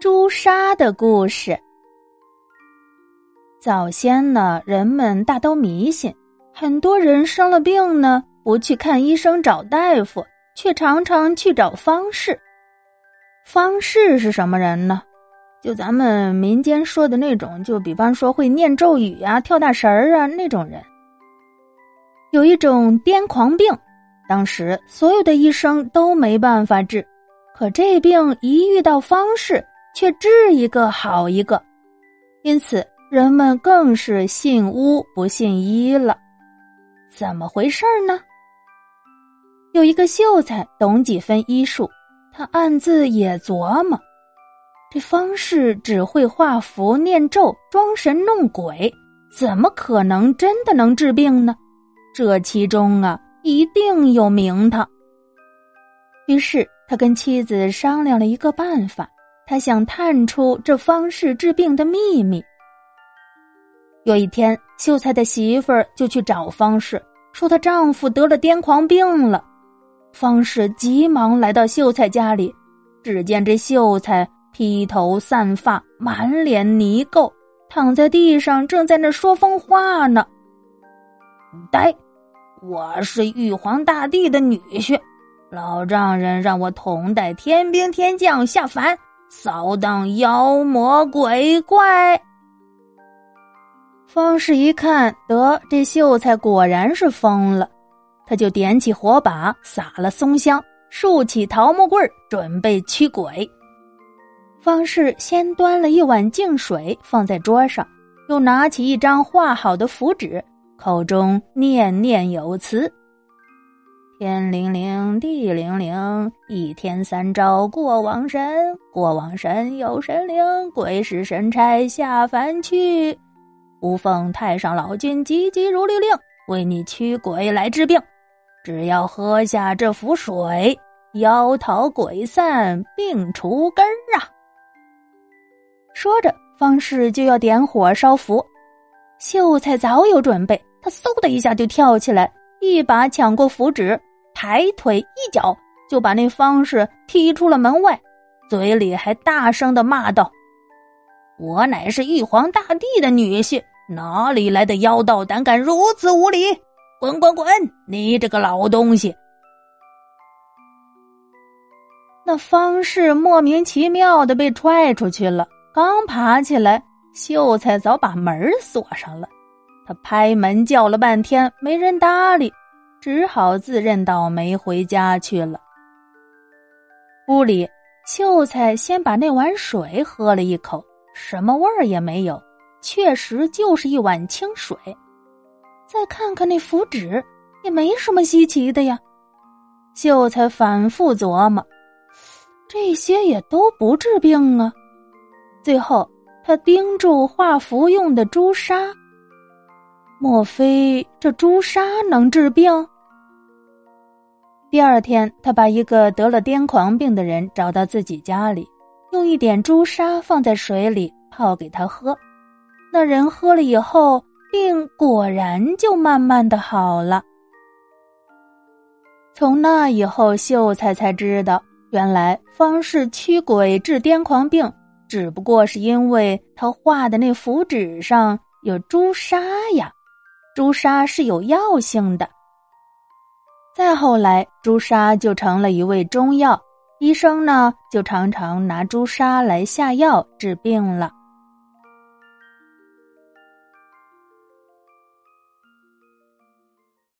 朱砂的故事。早先呢，人们大都迷信，很多人生了病呢，不去看医生找大夫，却常常去找方士。方士是什么人呢？就咱们民间说的那种，就比方说会念咒语啊、跳大神儿啊那种人。有一种癫狂病，当时所有的医生都没办法治，可这病一遇到方士。却治一个好一个，因此人们更是信巫不信医了。怎么回事呢？有一个秀才懂几分医术，他暗自也琢磨：这方士只会画符念咒、装神弄鬼，怎么可能真的能治病呢？这其中啊，一定有名堂。于是他跟妻子商量了一个办法。他想探出这方士治病的秘密。有一天，秀才的媳妇儿就去找方士，说她丈夫得了癫狂病了。方士急忙来到秀才家里，只见这秀才披头散发，满脸泥垢，躺在地上，正在那说疯话呢。呆，我是玉皇大帝的女婿，老丈人让我统带天兵天将下凡。扫荡妖魔鬼怪。方士一看，得这秀才果然是疯了，他就点起火把，撒了松香，竖起桃木棍准备驱鬼。方士先端了一碗净水放在桌上，又拿起一张画好的符纸，口中念念有词。天灵灵，地灵灵，一天三招过往神，过往神有神灵，鬼使神差下凡去。吾奉太上老君急急如律令，为你驱鬼来治病。只要喝下这符水，妖逃鬼散，病除根儿啊！说着，方士就要点火烧符。秀才早有准备，他嗖的一下就跳起来，一把抢过符纸。抬腿一脚就把那方士踢出了门外，嘴里还大声的骂道：“我乃是玉皇大帝的女婿，哪里来的妖道胆敢如此无礼？滚滚滚！你这个老东西！”那方士莫名其妙的被踹出去了，刚爬起来，秀才早把门锁上了。他拍门叫了半天，没人搭理。只好自认倒霉回家去了。屋里，秀才先把那碗水喝了一口，什么味儿也没有，确实就是一碗清水。再看看那符纸，也没什么稀奇的呀。秀才反复琢磨，这些也都不治病啊。最后，他盯住画符用的朱砂。莫非这朱砂能治病？第二天，他把一个得了癫狂病的人找到自己家里，用一点朱砂放在水里泡给他喝。那人喝了以后，病果然就慢慢的好了。从那以后，秀才才知道，原来方士驱鬼治癫狂病，只不过是因为他画的那符纸上有朱砂呀。朱砂是有药性的。再后来，朱砂就成了一味中药，医生呢就常常拿朱砂来下药治病了。